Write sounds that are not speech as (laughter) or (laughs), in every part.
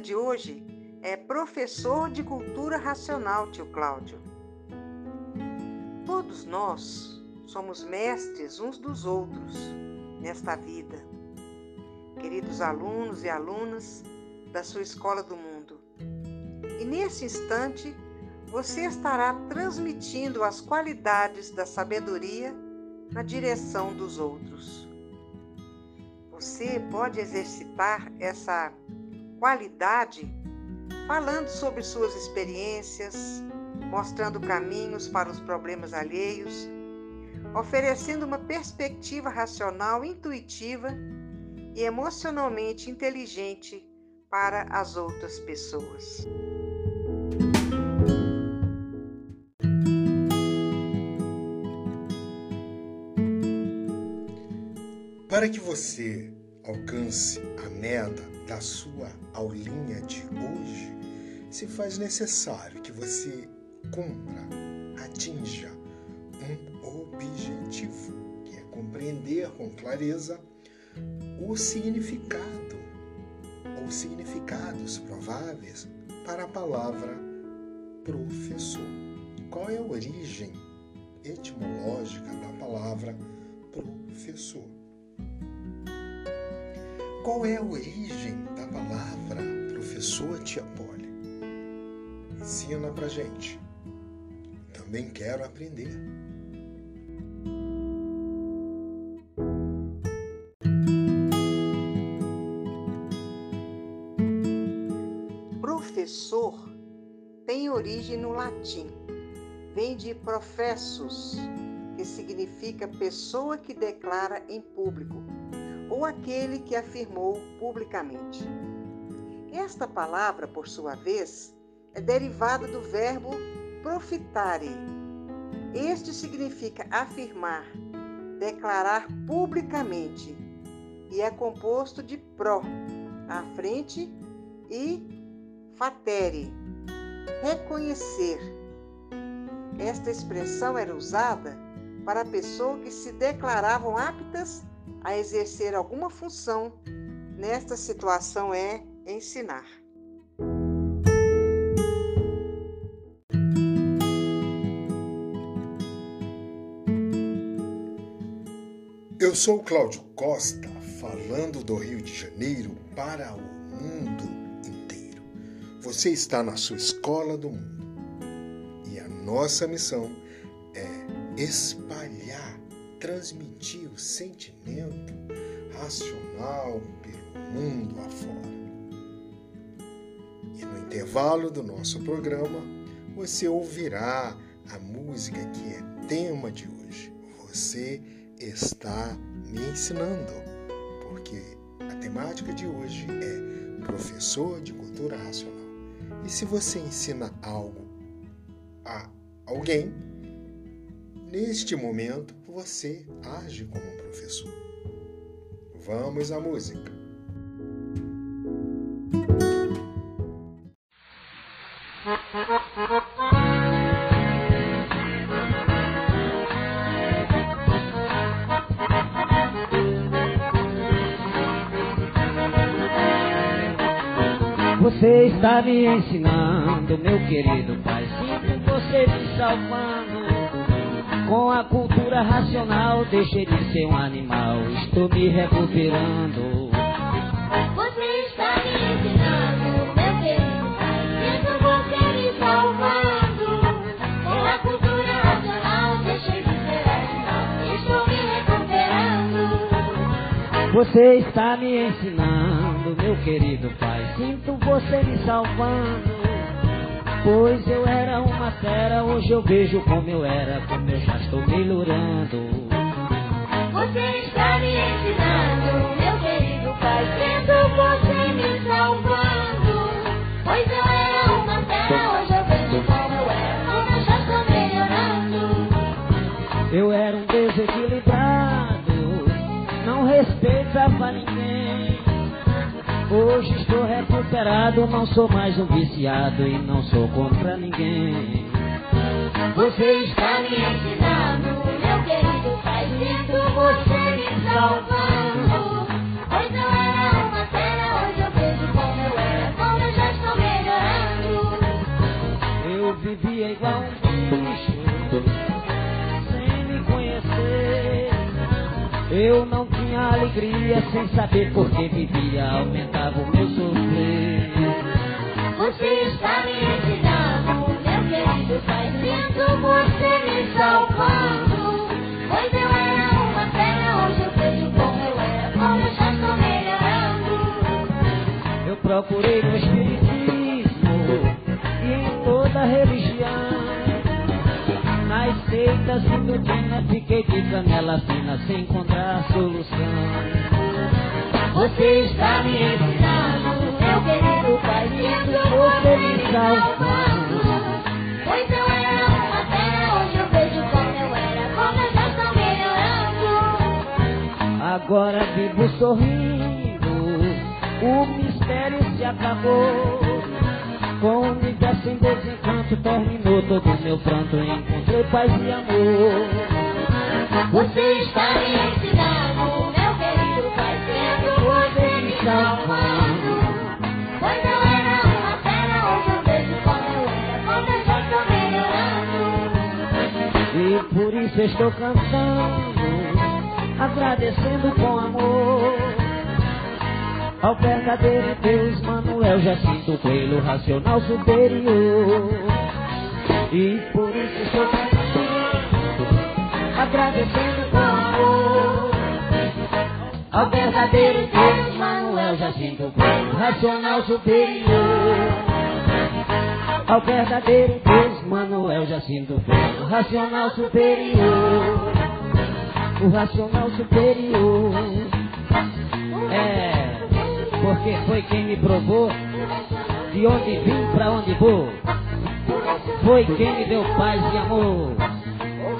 de hoje é professor de cultura racional, tio Cláudio. Todos nós somos mestres uns dos outros nesta vida. Queridos alunos e alunas da sua escola do mundo. E nesse instante, você estará transmitindo as qualidades da sabedoria na direção dos outros. Você pode exercitar essa qualidade falando sobre suas experiências, mostrando caminhos para os problemas alheios, oferecendo uma perspectiva racional, intuitiva e emocionalmente inteligente para as outras pessoas. Para que você alcance a meta da sua aulinha de hoje, se faz necessário que você cumpra, atinja um objetivo, que é compreender com clareza o significado ou significados prováveis para a palavra professor. Qual é a origem etimológica da palavra professor? Qual é a origem da palavra professor Tia Poli? Ensina pra gente. Também quero aprender. Professor tem origem no latim. Vem de professus, que significa pessoa que declara em público ou aquele que afirmou publicamente. Esta palavra, por sua vez, é derivada do verbo profitare. Este significa afirmar, declarar publicamente e é composto de pro, à frente, e fatere, reconhecer. Esta expressão era usada para pessoas que se declaravam aptas a exercer alguma função nesta situação é ensinar. Eu sou Cláudio Costa, falando do Rio de Janeiro para o mundo inteiro. Você está na sua escola do mundo e a nossa missão é espalhar transmitir o sentimento racional pelo mundo afora. E no intervalo do nosso programa, você ouvirá a música que é tema de hoje. Você está me ensinando, porque a temática de hoje é professor de cultura racional. E se você ensina algo a alguém, neste momento você age como um professor. Vamos à música. Você está me ensinando, meu querido pai. Sinto você me salvando. Com a cultura racional, deixei de ser um animal. Estou me recuperando. Você está me ensinando, meu querido pai. Sinto você me salvando. Com a cultura racional, deixei de ser animal. Estou me recuperando. Você está me ensinando, meu querido pai. Sinto você me salvando. Pois eu era uma fera, hoje eu vejo como eu era, como eu já estou melhorando. Você está me ensinando, meu querido pai. Sinto você Hoje estou recuperado, não sou mais um viciado e não sou contra ninguém. Você está me ensinando, meu querido, fazendo você me salvando. Pois não era uma fera, hoje eu vejo como eu era, como eu já estou melhorando. Eu vivia igual um bicho, sem me conhecer. Eu não alegria sem saber por que vivia, aumentava o meu sofrer. Você está me ensinando, meu querido pai, sinto você me salvando. Pois eu era uma fera, hoje eu vejo como eu era, como eu já estou melhorando. Eu procurei no Espiritismo e em toda religião. Nas seitas e doutrina fiquei de canela fina sem encontrar solução. Você está me ensinando, meu querido pai, sinto você me salvando. Pois eu era uma fera, hoje eu vejo como eu era, como eu já estou melhorando. Agora vivo sorrindo, o mistério se acabou. Com o universo em desencanto terminou todo meu pranto, encontrei paz e amor. Você está me ensinando, meu querido pai, sinto você me salvando. Pois eu era uma fera, hoje eu vejo como eu era, como eu já estou melhorando. E por isso estou cantando, agradecendo com amor. Ao verdadeiro Deus, Manuel Jacinto Coelho, racional superior. E por isso estou cantando, agradecendo com amor. Ao verdadeiro Deus, Manuel Jacinto Coelho, racional superior. Ao verdadeiro Deus, Manuel Jacinto Coelho, racional superior. O racional superior. É, porque foi quem me provou de onde vim pra onde vou. Foi quem me deu paz e amor,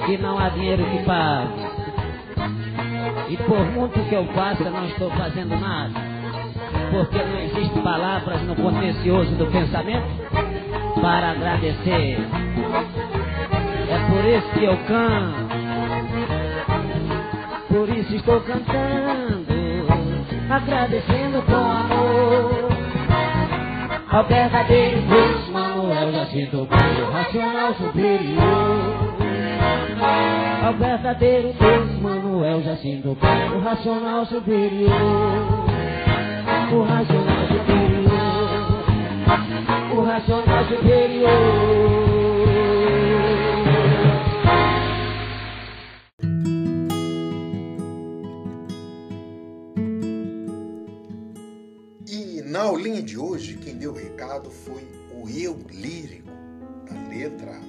que não há dinheiro que pague. E por muito que eu faça, não estou fazendo nada, porque não existe palavras no contencioso do pensamento para agradecer. É por isso que eu canto, por isso estou cantando, agradecendo com amor. Ao verdadeiro Deus, Manuel Jacinto Coelho, racional superior. Ao verdadeiro Deus, Manuel Jacinto Coelho, racional superior. O racional superior. O racional superior. Hoje, quem deu o recado foi o eu lírico, da letra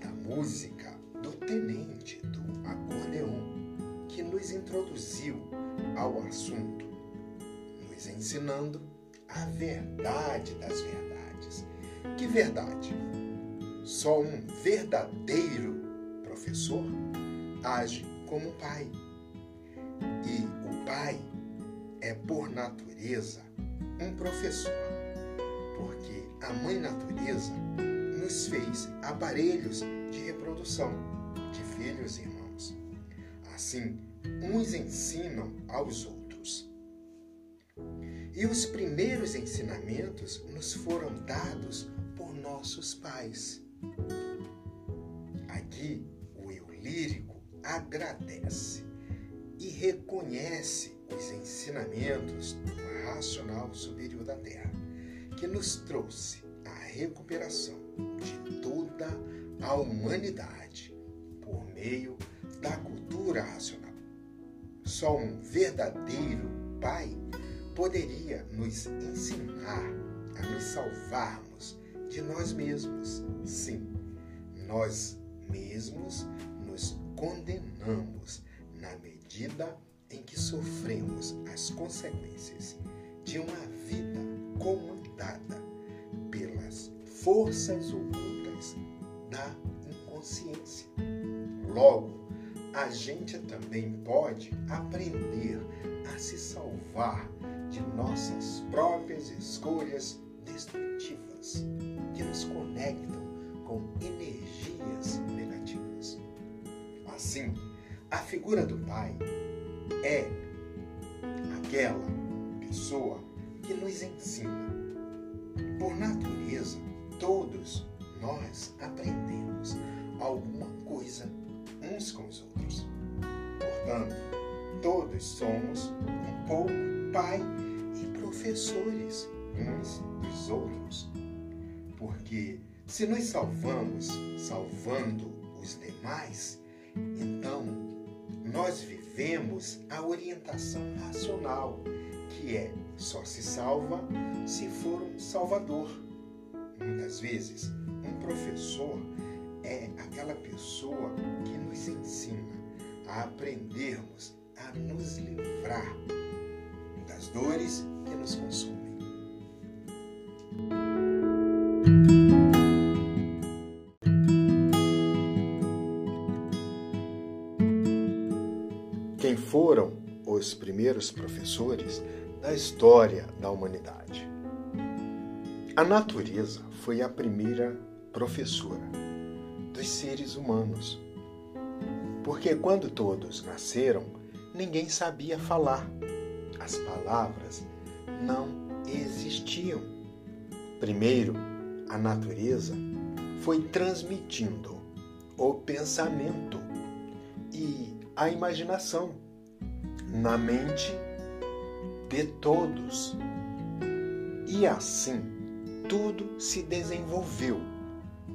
da música do tenente do acordeon, que nos introduziu ao assunto, nos ensinando a verdade das verdades. Que verdade? Só um verdadeiro professor age como pai. E o pai é, por natureza, um professor, porque a mãe natureza nos fez aparelhos de reprodução de filhos e irmãos. Assim, uns ensinam aos outros. E os primeiros ensinamentos nos foram dados por nossos pais. Aqui, o eu lírico agradece e reconhece os ensinamentos do racional superior da Terra, que nos trouxe a recuperação de toda a humanidade por meio da cultura racional. Só um verdadeiro Pai poderia nos ensinar a nos salvarmos de nós mesmos. Sim, nós mesmos nos condenamos na medida em que sofremos as consequências de uma vida comandada pelas forças ocultas da inconsciência. Logo, a gente também pode aprender a se salvar de nossas próprias escolhas destrutivas que nos conectam com energias negativas. Assim, a figura do Pai é aquela pessoa que nos ensina. Por natureza, todos nós aprendemos alguma coisa uns com os outros. Portanto, todos somos um pouco pai e professores uns dos outros. Porque se nos salvamos salvando os demais, então nós vivemos a orientação racional, que é só se salva se for um salvador. Muitas vezes, um professor é aquela pessoa que nos ensina a aprendermos a nos livrar das dores que nos consumem. Quem foram os primeiros professores da história da humanidade? A natureza foi a primeira professora dos seres humanos. Porque quando todos nasceram, ninguém sabia falar. As palavras não existiam. Primeiro, a natureza foi transmitindo o pensamento e a imaginação na mente de todos. E assim, tudo se desenvolveu.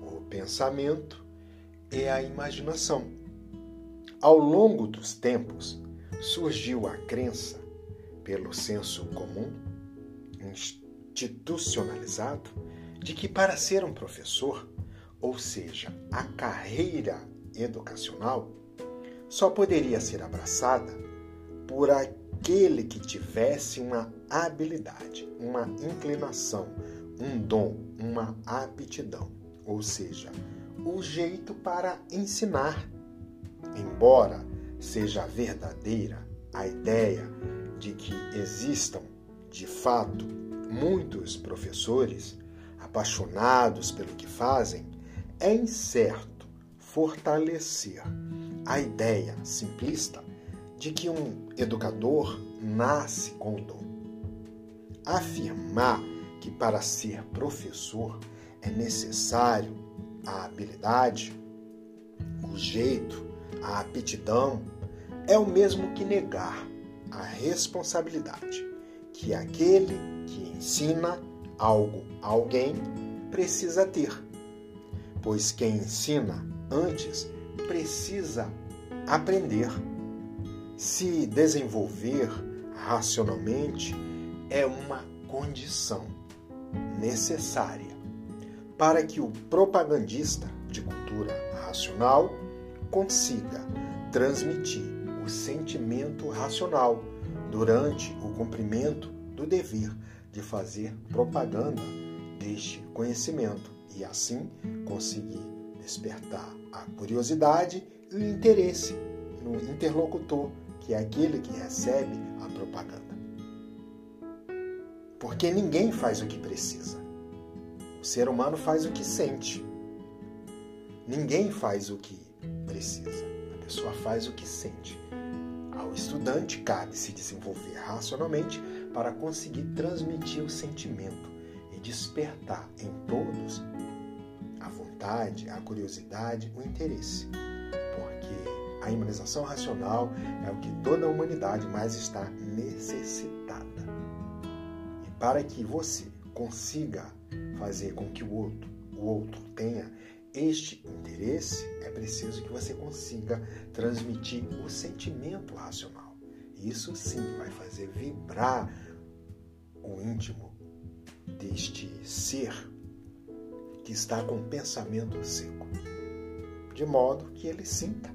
O pensamento e a imaginação. Ao longo dos tempos, surgiu a crença, pelo senso comum, institucionalizado, de que para ser um professor, ou seja, a carreira educacional, só poderia ser abraçada por que tivesse uma habilidade, uma inclinação, um dom, uma aptidão, ou seja, o jeito para ensinar. Embora seja verdadeira a ideia de que existam, de fato, muitos professores apaixonados pelo que fazem, é incerto fortalecer a ideia simplista de que um educador nasce com o dom. Afirmar que para ser professor é necessário a habilidade, o jeito, a aptidão, é o mesmo que negar a responsabilidade que aquele que ensina algo a alguém precisa ter. Pois quem ensina antes precisa aprender. Se desenvolver racionalmente é uma condição necessária para que o propagandista de cultura racional consiga transmitir o sentimento racional durante o cumprimento do dever de fazer propaganda deste conhecimento e assim conseguir despertar a curiosidade e o interesse no interlocutor, que é aquele que recebe a propaganda. Porque ninguém faz o que precisa. O ser humano faz o que sente. Ninguém faz o que precisa. A pessoa faz o que sente. Ao estudante cabe se desenvolver racionalmente para conseguir transmitir o sentimento e despertar em todos a vontade, a curiosidade, o interesse. A imunização racional é o que toda a humanidade mais está necessitada. E para que você consiga fazer com que o outro, o outro tenha este interesse, é preciso que você consiga transmitir o sentimento racional. Isso sim vai fazer vibrar o íntimo deste ser que está com o pensamento seco, de modo que ele sinta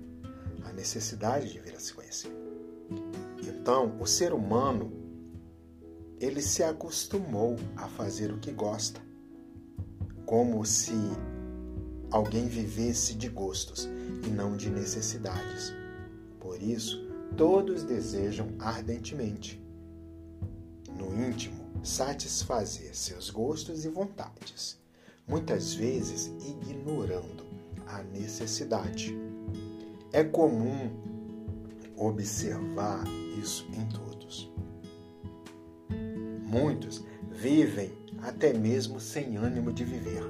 necessidade de vir a se conhecer. Então, o ser humano ele se acostumou a fazer o que gosta, como se alguém vivesse de gostos e não de necessidades. Por isso, todos desejam ardentemente, no íntimo, satisfazer seus gostos e vontades, muitas vezes ignorando a necessidade. É comum observar isso em todos. Muitos vivem até mesmo sem ânimo de viver.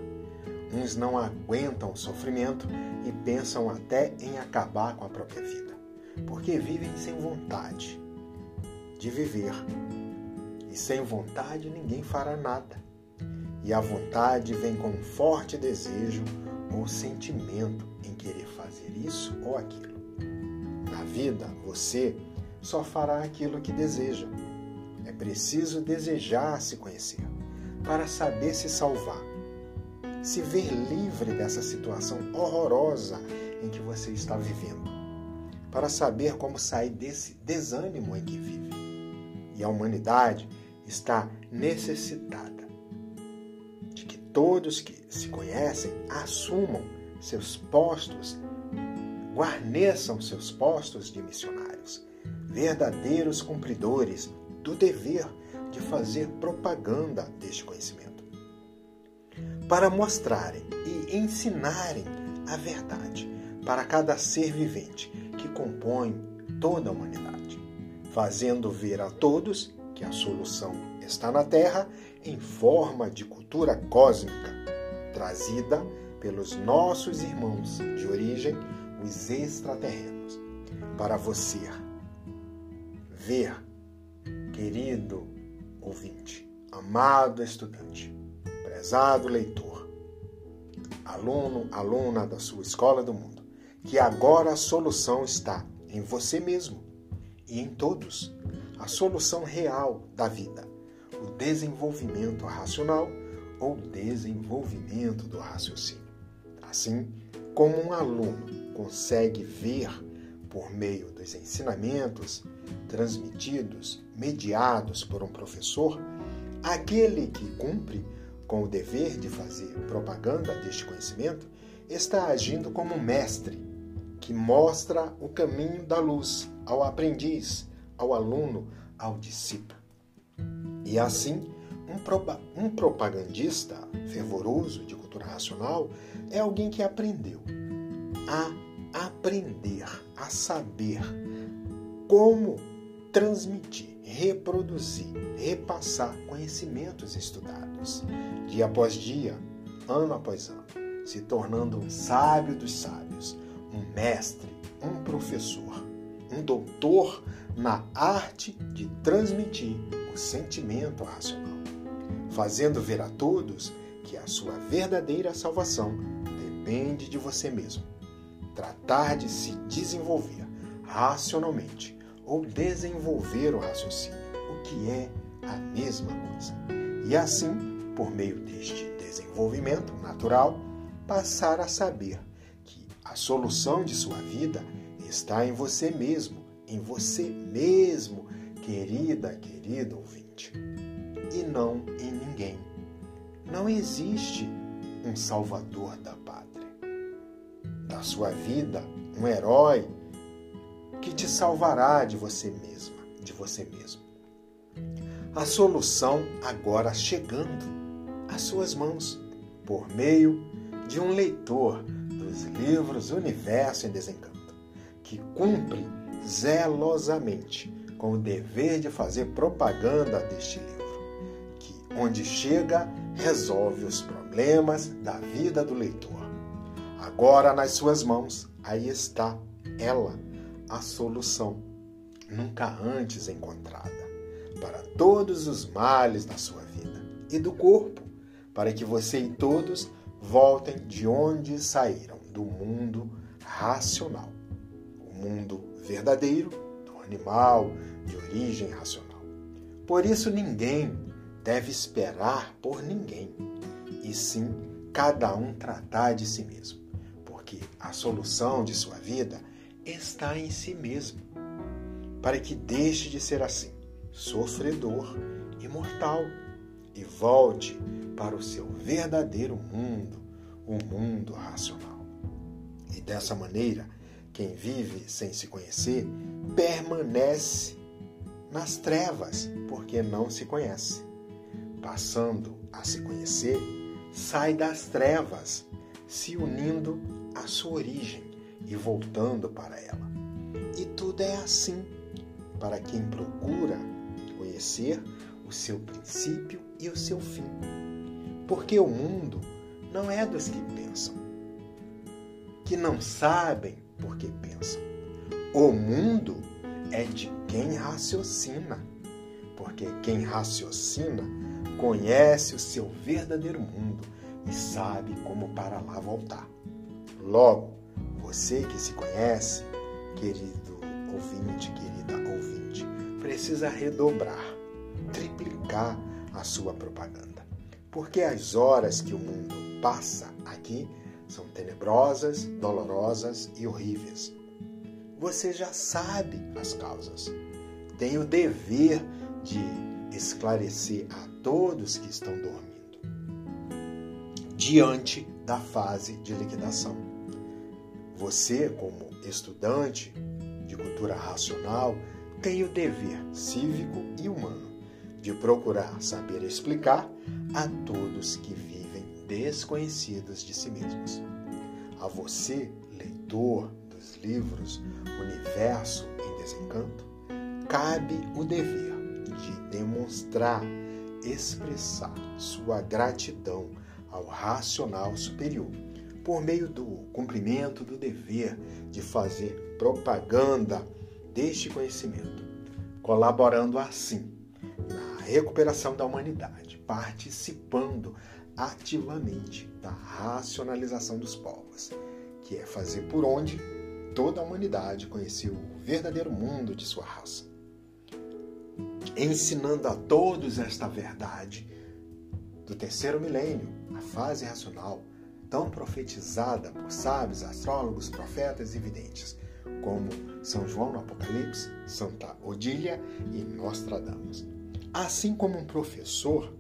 Uns não aguentam o sofrimento e pensam até em acabar com a própria vida. porque vivem sem vontade de viver. E sem vontade ninguém fará nada. E a vontade vem com um forte desejo ou sentimento querer fazer isso ou aquilo. Na vida, você só fará aquilo que deseja. É preciso desejar se conhecer para saber se salvar, se ver livre dessa situação horrorosa em que você está vivendo, para saber como sair desse desânimo em que vive. E a humanidade está necessitada de que todos que se conhecem assumam seus postos, guarneçam seus postos de missionários, verdadeiros cumpridores do dever de fazer propaganda deste conhecimento, para mostrarem e ensinarem a verdade para cada ser vivente que compõe toda a humanidade, fazendo ver a todos que a solução está na Terra em forma de cultura cósmica, trazida pelos nossos irmãos de origem, os extraterrenos, para você ver, querido ouvinte, amado estudante, prezado leitor, aluno, aluna da sua escola do mundo, que agora a solução está em você mesmo e em todos. A solução real da vida, o desenvolvimento racional ou desenvolvimento do raciocínio. Assim como um aluno consegue ver por meio dos ensinamentos transmitidos, mediados por um professor, aquele que cumpre com o dever de fazer propaganda deste conhecimento está agindo como um mestre que mostra o caminho da luz ao aprendiz, ao aluno, ao discípulo. E assim, um, um propagandista fervoroso de cultura racional é alguém que aprendeu a aprender a saber como transmitir, reproduzir, repassar conhecimentos estudados, dia após dia, ano após ano, se tornando um sábio dos sábios, um mestre, um professor, um doutor na arte de transmitir o sentimento racional, fazendo ver a todos que a sua verdadeira salvação depende de você mesmo tratar de se desenvolver racionalmente ou desenvolver o raciocínio, o que é a mesma coisa. E assim, por meio deste desenvolvimento natural, passar a saber que a solução de sua vida está em você mesmo, em você mesmo, querida, querido ouvinte, e não existe um salvador da pátria da sua vida um herói que te salvará de você mesma, de você mesmo. A solução agora chegando às suas mãos por meio de um leitor dos livros Universo em Desencanto, que cumpre zelosamente com o dever de fazer propaganda deste livro, que onde chega resolve os problemas da vida do leitor Agora nas suas mãos, aí está ela, a solução, nunca antes encontrada, para todos os males da sua vida e do corpo, para que você e todos voltem de onde saíram, do mundo racional, o mundo verdadeiro do animal de origem racional. Por isso ninguém deve esperar por ninguém, e sim cada um tratar de si mesmo que a solução de sua vida está em si mesmo, para que deixe de ser assim, sofredor e mortal, e volte para o seu verdadeiro mundo, o mundo racional. E dessa maneira, quem vive sem se conhecer permanece nas trevas, porque não se conhece. Passando a se conhecer, sai das trevas, se unindo a sua origem e voltando para ela. E tudo é assim para quem procura conhecer o seu princípio e o seu fim. Porque o mundo não é dos que pensam, que não sabem porque pensam. O mundo é de quem raciocina, porque quem raciocina conhece o seu verdadeiro mundo e sabe como para lá voltar. Logo, você que se conhece, querido ouvinte, querida ouvinte, precisa redobrar, triplicar a sua propaganda. Porque as horas que o mundo passa aqui são tenebrosas, dolorosas e horríveis. Você já sabe as causas. Tem o dever de esclarecer a todos que estão dormindo diante da fase de liquidação. Você, como estudante de cultura racional, tem o dever cívico e humano de procurar saber explicar a todos que vivem desconhecidos de si mesmos. A você, leitor dos livros Universo em Desencanto, cabe o dever de demonstrar, expressar sua gratidão ao racional superior, por meio do cumprimento do dever de fazer propaganda deste conhecimento, colaborando assim na recuperação da humanidade, participando ativamente da racionalização dos povos, que é fazer por onde toda a humanidade conheceu o verdadeiro mundo de sua raça. Ensinando a todos esta verdade do terceiro milênio, a fase racional, tão profetizada por sábios, astrólogos, profetas e videntes, como São João no Apocalipse, Santa Odília e Nostradamus. Assim como um professor,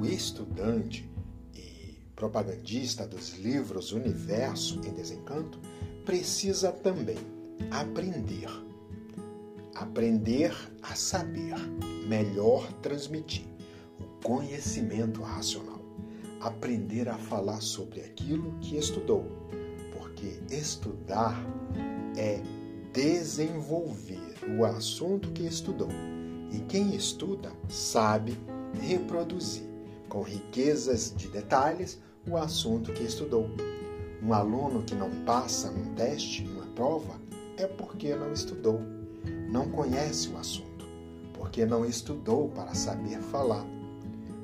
o estudante e propagandista dos livros Universo em Desencanto precisa também aprender. Aprender a saber, melhor transmitir o conhecimento racional. Aprender a falar sobre aquilo que estudou, porque estudar é desenvolver o assunto que estudou. E quem estuda sabe reproduzir com riquezas de detalhes o assunto que estudou. Um aluno que não passa num teste, numa prova, é porque não estudou, não conhece o assunto, porque não estudou para saber falar.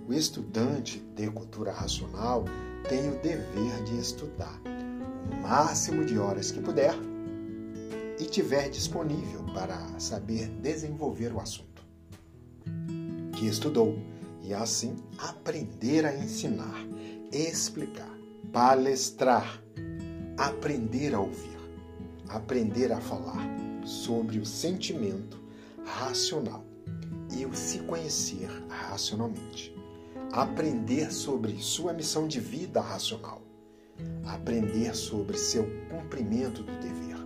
O estudante de cultura racional tem o dever de estudar o máximo de horas que puder e tiver disponível para saber desenvolver o assunto que estudou e assim aprender a ensinar, explicar, palestrar, aprender a ouvir, aprender a falar sobre o sentimento racional e o se conhecer racionalmente, aprender sobre sua missão de vida racional, aprender sobre seu cumprimento do dever,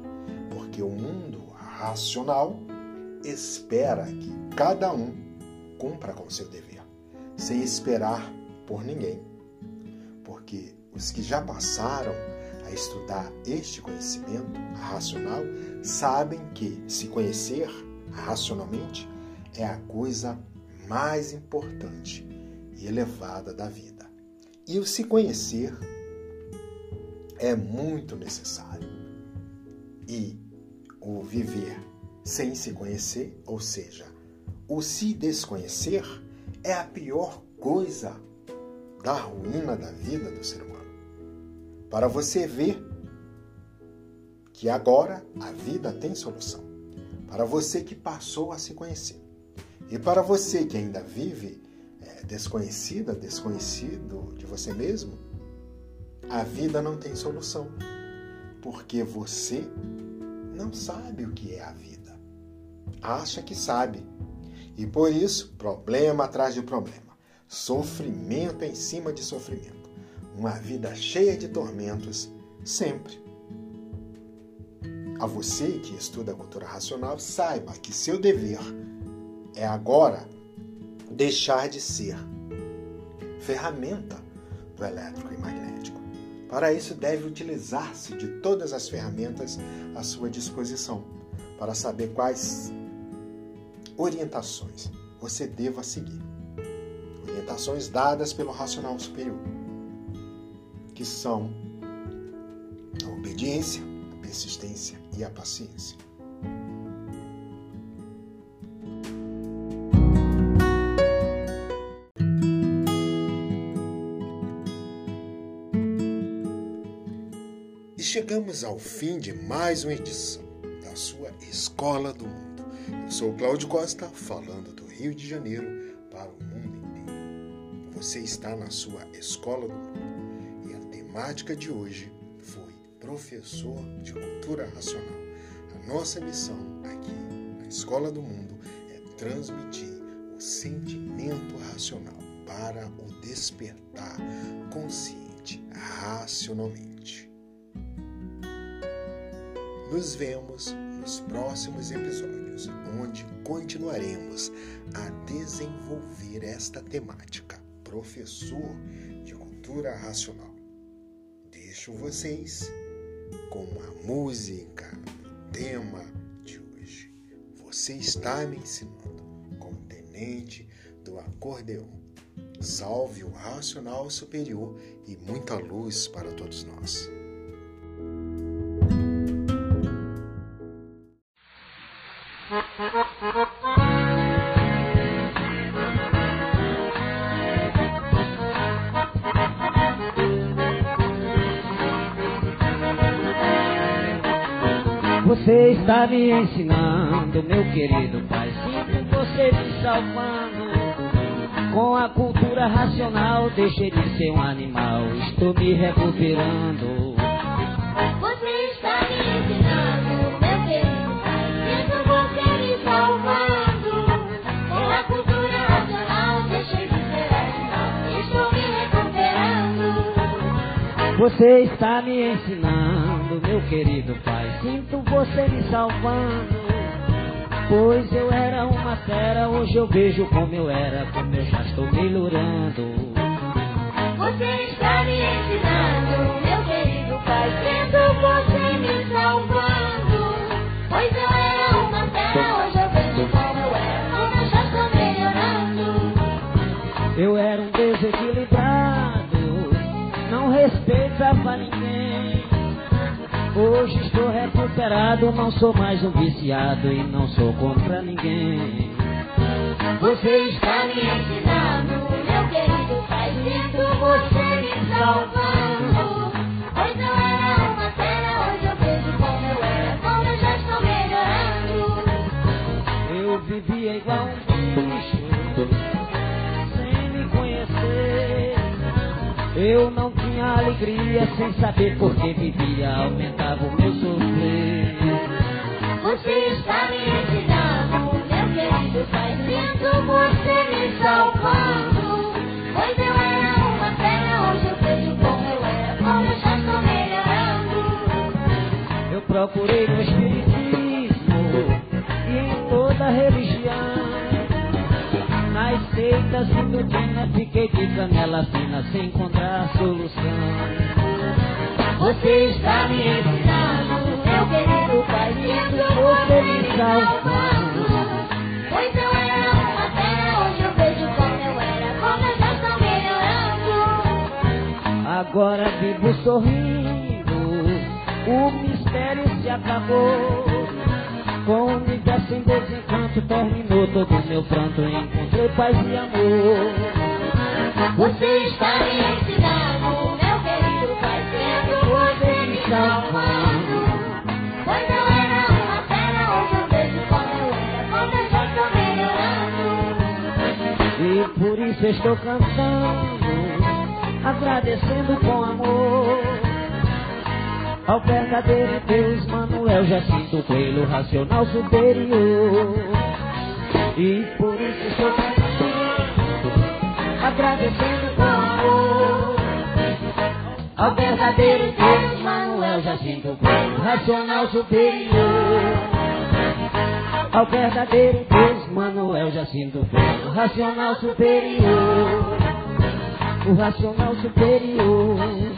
porque o mundo racional espera que cada um cumpra com seu dever, sem esperar por ninguém. Porque os que já passaram a estudar este conhecimento racional sabem que se conhecer racionalmente é a coisa mais importante e elevada da vida. E o se conhecer é muito necessário. E o viver sem se conhecer, ou seja, o se desconhecer, é a pior coisa da ruína da vida do ser humano. Para você ver que agora a vida tem solução. Para você que passou a se conhecer. E para você que ainda vive é, desconhecida, desconhecido de você mesmo, a vida não tem solução. Porque você não sabe o que é a vida. Acha que sabe. E por isso, problema atrás de problema. Sofrimento em cima de sofrimento uma vida cheia de tormentos sempre. A você que estuda a cultura racional, saiba que seu dever é agora deixar de ser ferramenta do elétrico e magnético. Para isso, deve utilizar-se de todas as ferramentas à sua disposição para saber quais orientações você deva seguir. Orientações dadas pelo racional superior que são a obediência, a persistência e a paciência. E chegamos ao fim de mais uma edição da sua Escola do Mundo. Eu sou Cláudio Costa, falando do Rio de Janeiro para o mundo inteiro. Você está na sua Escola do Mundo temática de hoje foi Professor de Cultura Racional. A nossa missão aqui na Escola do Mundo é transmitir o sentimento racional para o despertar consciente racionalmente. Nos vemos nos próximos episódios, onde continuaremos a desenvolver esta temática. Professor de Cultura Racional. Deixo vocês com a música, tema de hoje. Você está me ensinando como tenente do acordeão. Salve o racional superior e muita luz para todos nós. (laughs) Você está me ensinando, meu querido pai. Sinto você me salvando. Com a cultura racional, deixei de ser um animal. Estou me recuperando. Você está me ensinando, meu querido pai. Sinto você me salvando. Com a cultura racional, deixei de ser animal. Estou me recuperando. Você está me ensinando, meu querido pai. Sinto você me salvando. Pois eu era uma fera, hoje eu vejo como eu era, como eu já estou melhorando. Você está me ensinando, meu querido pai. Sinto você me salvando. Pois eu era uma fera, hoje eu vejo como eu era, como eu já estou melhorando. Eu era um desequilibrado, não respeitava ninguém. Hoje estou recuperado, não sou mais um viciado e não sou contra ninguém. Você está me ensinando, meu querido pai. Sinto você me salvando. Pois eu era uma fera, hoje eu vejo como eu era, como eu já estou melhorando. Eu vivia igual um bicho, sem me conhecer. Eu não alegria, sem saber por que vivia, aumentava o meu sofrer. Você está me ensinando, meu querido pai. Sinto você me salvando. Pois eu era uma fera, hoje eu vejo como eu era, como eu já estou melhorando. Eu procurei no E doutrina fiquei de canela fina sem encontrar solução. Você está me ensinando, meu querido pai. Sinto você me salvando. Pois eu era uma fera, hoje eu vejo como eu era, como eu já estou melhorando. Agora vivo sorrindo, o mistério se acabou. Com o universo em desencanto terminou todo o meu pranto, encontrei paz e amor. Você está me ensinando, meu querido pai. Sinto você me salvando. Pois eu era uma fera, hoje eu vejo como eu era, como eu já estou melhorando. E por isso estou cantando, agradecendo com amor. Ao verdadeiro Deus, Manuel Jacinto Coelho, racional superior. E por isso estou agradecendo com amor. Ao verdadeiro Deus, Manuel Jacinto Coelho, racional superior. Ao verdadeiro Deus, Manuel Jacinto Coelho, racional superior. O racional superior.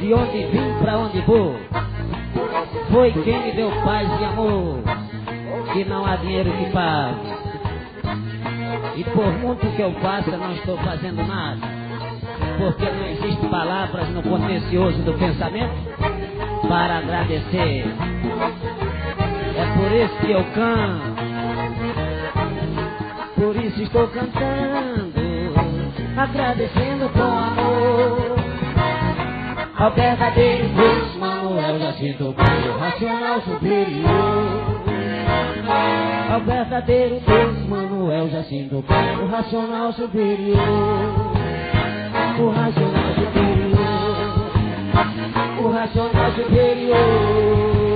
De onde vim pra onde vou. Foi quem me deu paz e amor, que não há dinheiro que pague. E por muito que eu faça, não estou fazendo nada. Porque não existem palavras no contencioso do pensamento para agradecer. É por isso que eu canto. Por isso estou cantando, agradecendo com amor ao verdadeiro Deus Manuel Jacinto Paulo, racional superior. Ao verdadeiro Deus Manuel Jacinto Paulo, racional superior. O racional superior. O racional superior.